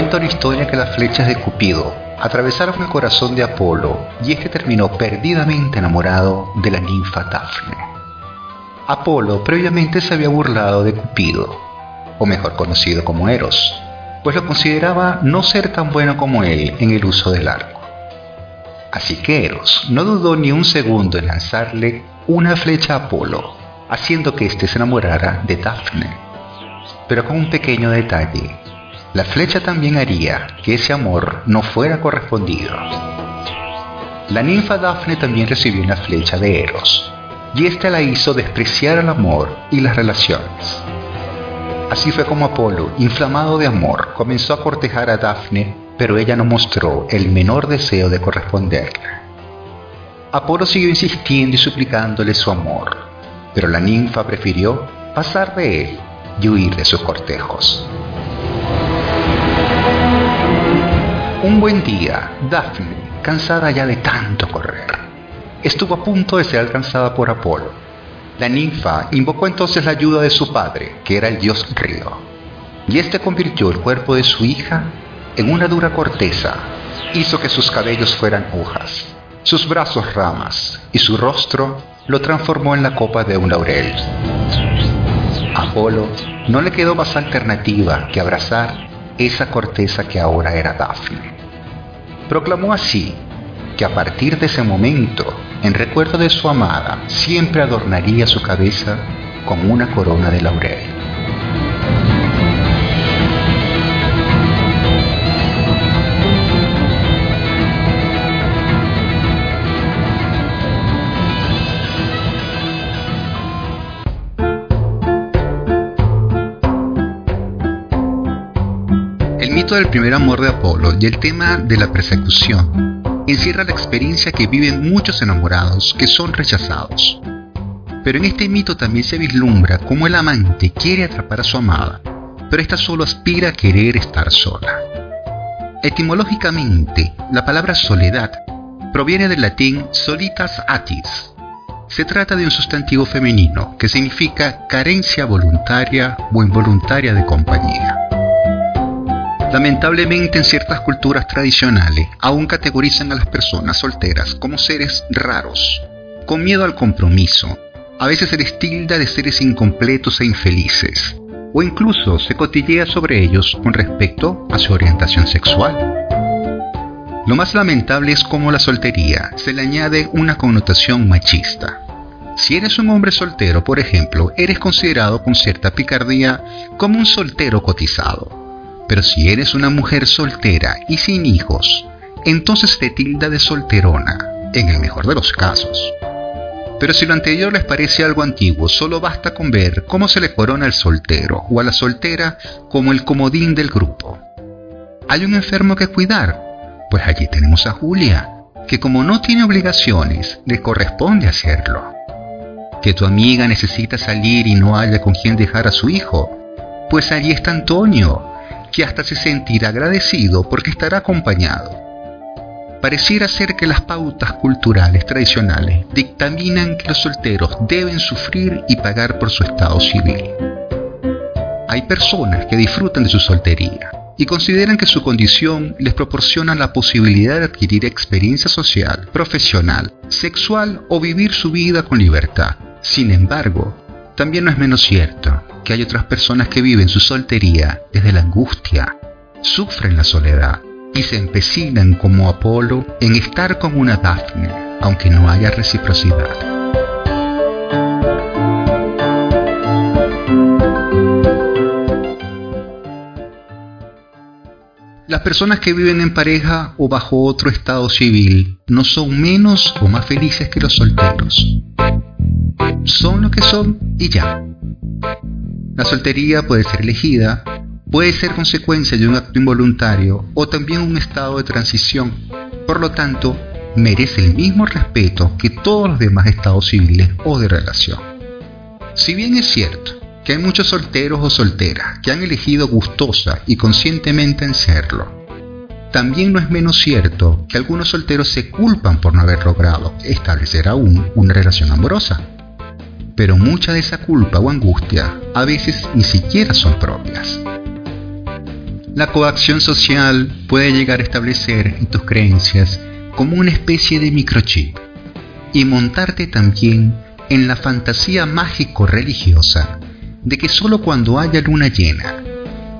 cuenta una historia que las flechas de Cupido atravesaron el corazón de Apolo y este terminó perdidamente enamorado de la ninfa Dafne. Apolo previamente se había burlado de Cupido, o mejor conocido como Eros, pues lo consideraba no ser tan bueno como él en el uso del arco. Así que Eros no dudó ni un segundo en lanzarle una flecha a Apolo, haciendo que éste se enamorara de Dafne. Pero con un pequeño detalle, la flecha también haría que ese amor no fuera correspondido. La ninfa Dafne también recibió una flecha de Eros, y ésta la hizo despreciar el amor y las relaciones. Así fue como Apolo, inflamado de amor, comenzó a cortejar a Dafne, pero ella no mostró el menor deseo de corresponderle. Apolo siguió insistiendo y suplicándole su amor, pero la ninfa prefirió pasar de él y huir de sus cortejos. Un buen día, Daphne, cansada ya de tanto correr, estuvo a punto de ser alcanzada por Apolo. La ninfa invocó entonces la ayuda de su padre, que era el dios río, y éste convirtió el cuerpo de su hija en una dura corteza, hizo que sus cabellos fueran hojas, sus brazos ramas y su rostro lo transformó en la copa de un laurel. Apolo no le quedó más alternativa que abrazar esa corteza que ahora era Dafne. Proclamó así que a partir de ese momento, en recuerdo de su amada, siempre adornaría su cabeza con una corona de laurel. Del primer amor de Apolo y el tema de la persecución encierra la experiencia que viven muchos enamorados que son rechazados. Pero en este mito también se vislumbra cómo el amante quiere atrapar a su amada, pero ésta solo aspira a querer estar sola. Etimológicamente, la palabra soledad proviene del latín solitas atis. Se trata de un sustantivo femenino que significa carencia voluntaria o involuntaria de compañía. Lamentablemente en ciertas culturas tradicionales aún categorizan a las personas solteras como seres raros, con miedo al compromiso. A veces se les tilda de seres incompletos e infelices, o incluso se cotillea sobre ellos con respecto a su orientación sexual. Lo más lamentable es cómo la soltería se le añade una connotación machista. Si eres un hombre soltero, por ejemplo, eres considerado con cierta picardía como un soltero cotizado pero si eres una mujer soltera y sin hijos, entonces te tilda de solterona, en el mejor de los casos. Pero si lo anterior les parece algo antiguo, solo basta con ver cómo se le corona al soltero o a la soltera como el comodín del grupo. ¿Hay un enfermo que cuidar? Pues allí tenemos a Julia, que como no tiene obligaciones, le corresponde hacerlo. Que tu amiga necesita salir y no haya con quien dejar a su hijo, pues allí está Antonio, que hasta se sentirá agradecido porque estará acompañado. Pareciera ser que las pautas culturales tradicionales dictaminan que los solteros deben sufrir y pagar por su estado civil. Hay personas que disfrutan de su soltería y consideran que su condición les proporciona la posibilidad de adquirir experiencia social, profesional, sexual o vivir su vida con libertad. Sin embargo, también no es menos cierto que hay otras personas que viven su soltería desde la angustia, sufren la soledad y se empecinan como Apolo en estar con una Dafne, aunque no haya reciprocidad. Las personas que viven en pareja o bajo otro estado civil no son menos o más felices que los solteros. Son lo que son y ya. La soltería puede ser elegida, puede ser consecuencia de un acto involuntario o también un estado de transición. Por lo tanto, merece el mismo respeto que todos los demás estados civiles o de relación. Si bien es cierto que hay muchos solteros o solteras que han elegido gustosa y conscientemente en serlo, también no es menos cierto que algunos solteros se culpan por no haber logrado establecer aún una relación amorosa pero mucha de esa culpa o angustia a veces ni siquiera son propias. La coacción social puede llegar a establecer en tus creencias como una especie de microchip y montarte también en la fantasía mágico-religiosa de que solo cuando haya luna llena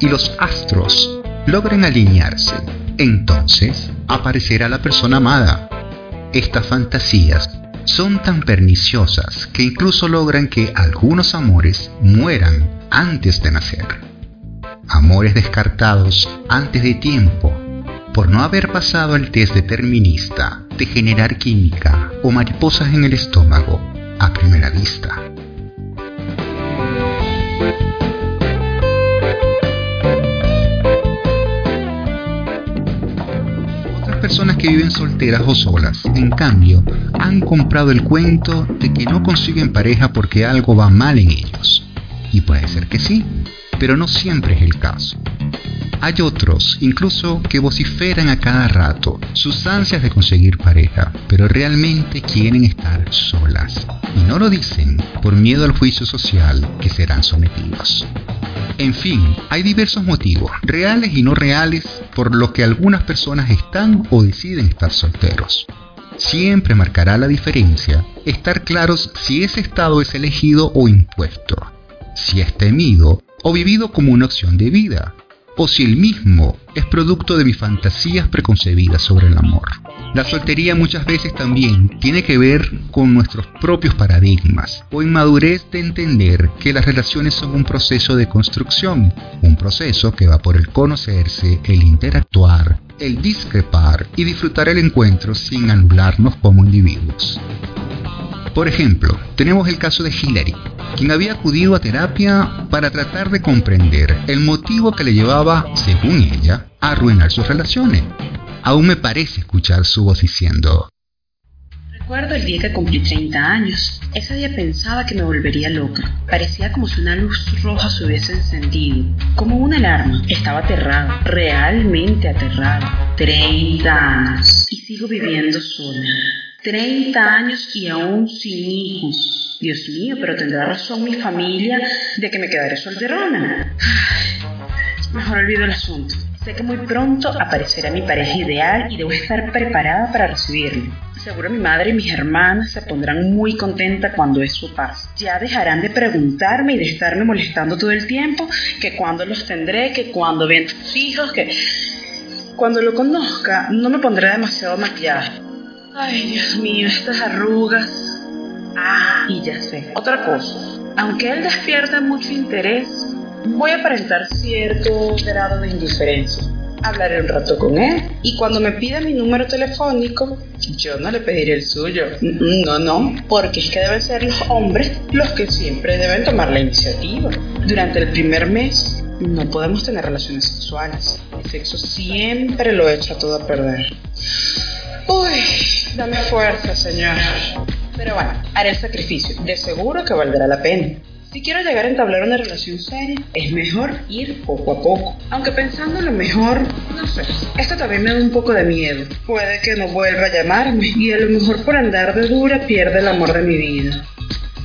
y los astros logren alinearse, entonces aparecerá la persona amada. Estas fantasías son tan perniciosas que incluso logran que algunos amores mueran antes de nacer. Amores descartados antes de tiempo por no haber pasado el test determinista de generar química o mariposas en el estómago a primera vista. Personas que viven solteras o solas, en cambio, han comprado el cuento de que no consiguen pareja porque algo va mal en ellos. Y puede ser que sí, pero no siempre es el caso. Hay otros, incluso, que vociferan a cada rato sus ansias de conseguir pareja, pero realmente quieren estar solas. Y no lo dicen por miedo al juicio social que serán sometidos. En fin, hay diversos motivos, reales y no reales, por los que algunas personas están o deciden estar solteros. Siempre marcará la diferencia estar claros si ese estado es elegido o impuesto, si es temido o vivido como una opción de vida, o si el mismo es producto de mis fantasías preconcebidas sobre el amor. La soltería muchas veces también tiene que ver con nuestros propios paradigmas o inmadurez de entender que las relaciones son un proceso de construcción, un proceso que va por el conocerse, el interactuar, el discrepar y disfrutar el encuentro sin anularnos como individuos. Por ejemplo, tenemos el caso de Hillary, quien había acudido a terapia para tratar de comprender el motivo que le llevaba, según ella, a arruinar sus relaciones. Aún me parece escuchar su voz diciendo, Recuerdo el día que cumplí 30 años. Ese día pensaba que me volvería loca. Parecía como si una luz roja se hubiese encendido, como una alarma. Estaba aterrada, realmente aterrada. 30 años. Y sigo viviendo sola. 30 años y aún sin hijos. Dios mío, pero tendrá razón mi familia de que me quedaré solterona. Mejor olvido el asunto. Sé que muy pronto aparecerá mi pareja ideal y debo estar preparada para recibirlo. Seguro mi madre y mis hermanas se pondrán muy contentas cuando eso pase. Ya dejarán de preguntarme y de estarme molestando todo el tiempo que cuando los tendré, que cuando ven sus hijos, que cuando lo conozca no me pondré demasiado maquillaje Ay, Dios mío, estas arrugas. Ah, y ya sé, otra cosa. Aunque él despierta mucho interés, voy a aparentar cierto grado de indiferencia. Hablaré un rato con él y cuando me pida mi número telefónico, yo no le pediré el suyo. No, no, porque es que deben ser los hombres los que siempre deben tomar la iniciativa. Durante el primer mes no podemos tener relaciones sexuales. El sexo siempre lo echa todo a perder. Uy, dame fuerza, Señor. Pero bueno, haré el sacrificio. De seguro que valdrá la pena. Si quiero llegar a entablar una relación seria, es mejor ir poco a poco. Aunque pensando lo mejor, no sé. Esto también me da un poco de miedo. Puede que no vuelva a llamarme y a lo mejor por andar de dura pierde el amor de mi vida.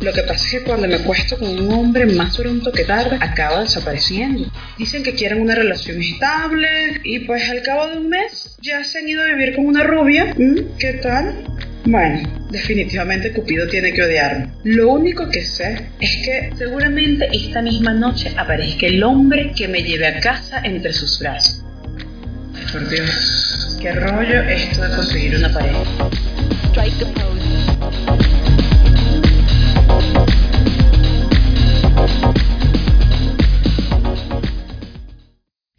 Lo que pasa es que cuando me acuesto con un hombre más pronto que tarde, acaba desapareciendo. Dicen que quieren una relación estable y pues al cabo de un mes ya se han ido a vivir con una rubia. ¿Mm? ¿Qué tal? Bueno, definitivamente Cupido tiene que odiarme. Lo único que sé es que seguramente esta misma noche aparezca el hombre que me lleve a casa entre sus brazos. Por Dios, qué rollo esto de conseguir una pareja.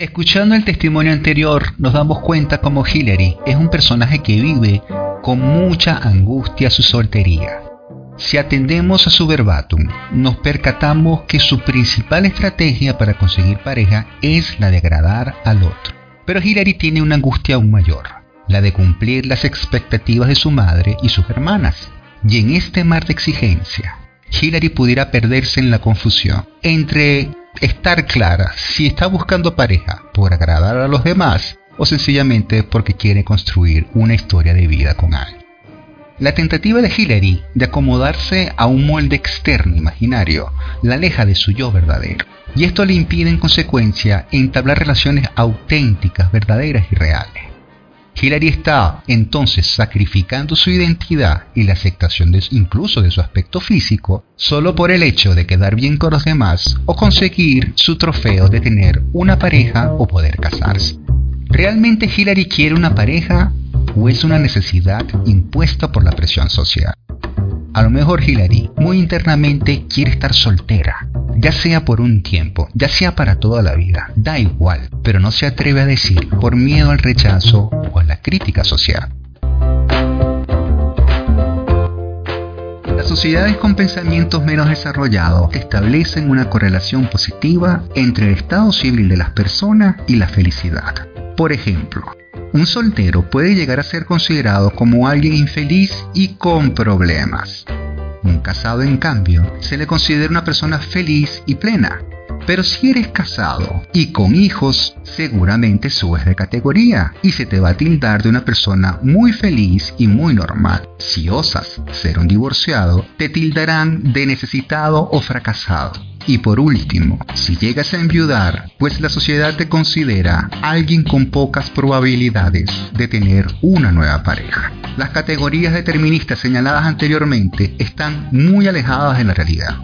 Escuchando el testimonio anterior, nos damos cuenta como Hillary es un personaje que vive con mucha angustia su soltería. Si atendemos a su verbatim, nos percatamos que su principal estrategia para conseguir pareja es la de agradar al otro. Pero Hillary tiene una angustia aún mayor, la de cumplir las expectativas de su madre y sus hermanas. Y en este mar de exigencia, Hillary pudiera perderse en la confusión entre estar clara si está buscando pareja por agradar a los demás o sencillamente porque quiere construir una historia de vida con alguien. La tentativa de Hillary de acomodarse a un molde externo imaginario la aleja de su yo verdadero. y esto le impide en consecuencia entablar relaciones auténticas, verdaderas y reales. Hillary está entonces sacrificando su identidad y la aceptación de, incluso de su aspecto físico solo por el hecho de quedar bien con los demás o conseguir su trofeo de tener una pareja o poder casarse. ¿Realmente Hillary quiere una pareja o es una necesidad impuesta por la presión social? A lo mejor Hillary muy internamente quiere estar soltera, ya sea por un tiempo, ya sea para toda la vida, da igual, pero no se atreve a decir por miedo al rechazo o a la crítica social. Las sociedades con pensamientos menos desarrollados establecen una correlación positiva entre el estado civil de las personas y la felicidad. Por ejemplo, un soltero puede llegar a ser considerado como alguien infeliz y con problemas. Un casado, en cambio, se le considera una persona feliz y plena. Pero si eres casado y con hijos, seguramente subes de categoría y se te va a tildar de una persona muy feliz y muy normal. Si osas ser un divorciado, te tildarán de necesitado o fracasado. Y por último, si llegas a enviudar, pues la sociedad te considera alguien con pocas probabilidades de tener una nueva pareja. Las categorías deterministas señaladas anteriormente están muy alejadas de la realidad.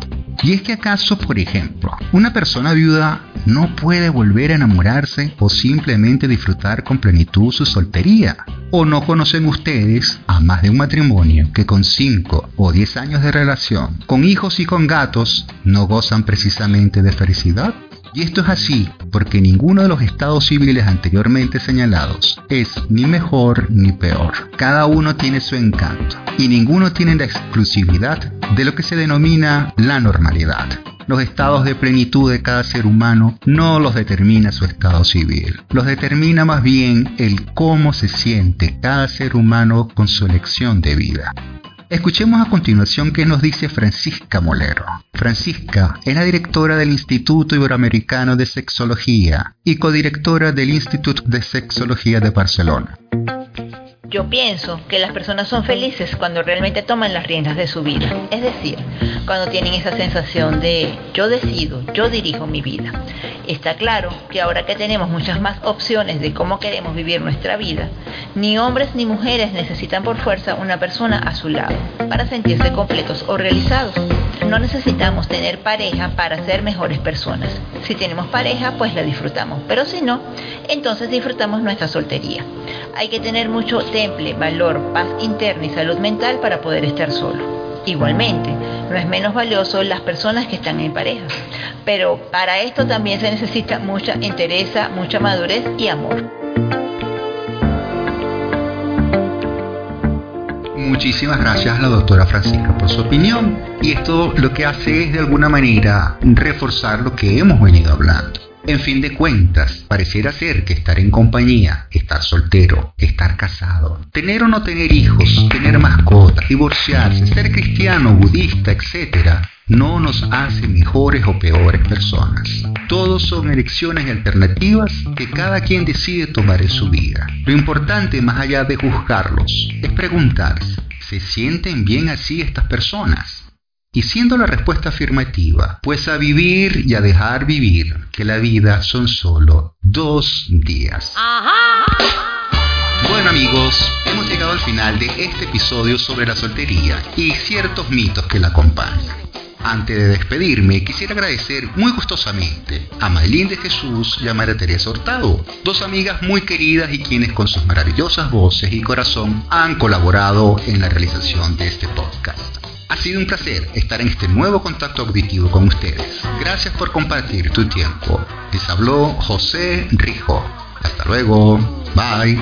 Y es que acaso, por ejemplo, una persona viuda no puede volver a enamorarse o simplemente disfrutar con plenitud su soltería. ¿O no conocen ustedes a más de un matrimonio que con 5 o 10 años de relación, con hijos y con gatos, no gozan precisamente de felicidad? Y esto es así porque ninguno de los estados civiles anteriormente señalados es ni mejor ni peor. Cada uno tiene su encanto y ninguno tiene la exclusividad de lo que se denomina la normalidad. Los estados de plenitud de cada ser humano no los determina su estado civil, los determina más bien el cómo se siente cada ser humano con su elección de vida. Escuchemos a continuación qué nos dice Francisca Molero. Francisca es la directora del Instituto Iberoamericano de Sexología y codirectora del Instituto de Sexología de Barcelona. Yo pienso que las personas son felices cuando realmente toman las riendas de su vida, es decir, cuando tienen esa sensación de yo decido, yo dirijo mi vida. Está claro que ahora que tenemos muchas más opciones de cómo queremos vivir nuestra vida, ni hombres ni mujeres necesitan por fuerza una persona a su lado para sentirse completos o realizados. No necesitamos tener pareja para ser mejores personas. Si tenemos pareja, pues la disfrutamos, pero si no, entonces disfrutamos nuestra soltería. Hay que tener mucho temple, valor, paz interna y salud mental para poder estar solo. Igualmente, no es menos valioso las personas que están en pareja, pero para esto también se necesita mucha entereza, mucha madurez y amor. Muchísimas gracias a la doctora Francisca por su opinión y esto lo que hace es de alguna manera reforzar lo que hemos venido hablando. En fin de cuentas, pareciera ser que estar en compañía, estar soltero, estar casado, tener o no tener hijos, tener mascotas, divorciarse, ser cristiano, budista, etc., no nos hace mejores o peores personas. Todos son elecciones alternativas que cada quien decide tomar en su vida. Lo importante, más allá de juzgarlos, es preguntarse, ¿se sienten bien así estas personas? Y siendo la respuesta afirmativa, pues a vivir y a dejar vivir, que la vida son solo dos días. Bueno amigos, hemos llegado al final de este episodio sobre la soltería y ciertos mitos que la acompañan. Antes de despedirme, quisiera agradecer muy gustosamente a Maylin de Jesús y a María Teresa Hurtado, dos amigas muy queridas y quienes con sus maravillosas voces y corazón han colaborado en la realización de este podcast. Ha sido un placer estar en este nuevo contacto auditivo con ustedes. Gracias por compartir tu tiempo. Les habló José Rijo. Hasta luego. Bye.